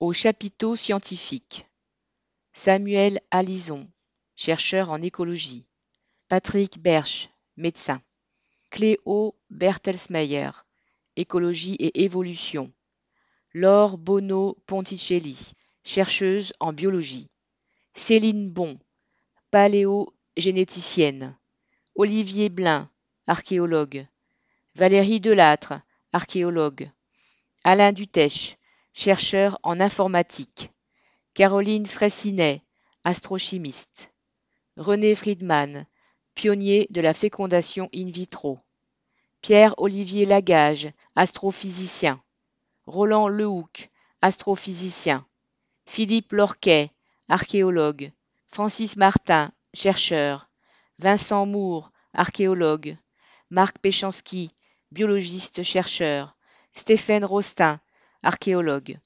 Au chapiteau scientifique. Samuel Alison, chercheur en écologie. Patrick Berch, médecin. Cléo Bertelsmeyer, écologie et évolution. Laure Bono Ponticelli, chercheuse en biologie. Céline Bon, paléogénéticienne. Olivier Blin, archéologue. Valérie Delattre, archéologue. Alain Dutèche, chercheur en informatique. Caroline Fraissinet, astrochimiste. René Friedman, pionnier de la fécondation in vitro. Pierre-Olivier Lagage, astrophysicien. Roland Lehoucq, astrophysicien. Philippe Lorquet, archéologue. Francis Martin, chercheur. Vincent Moore, archéologue. Marc Péchanski, biologiste chercheur. Stéphane Rostin, archéologue.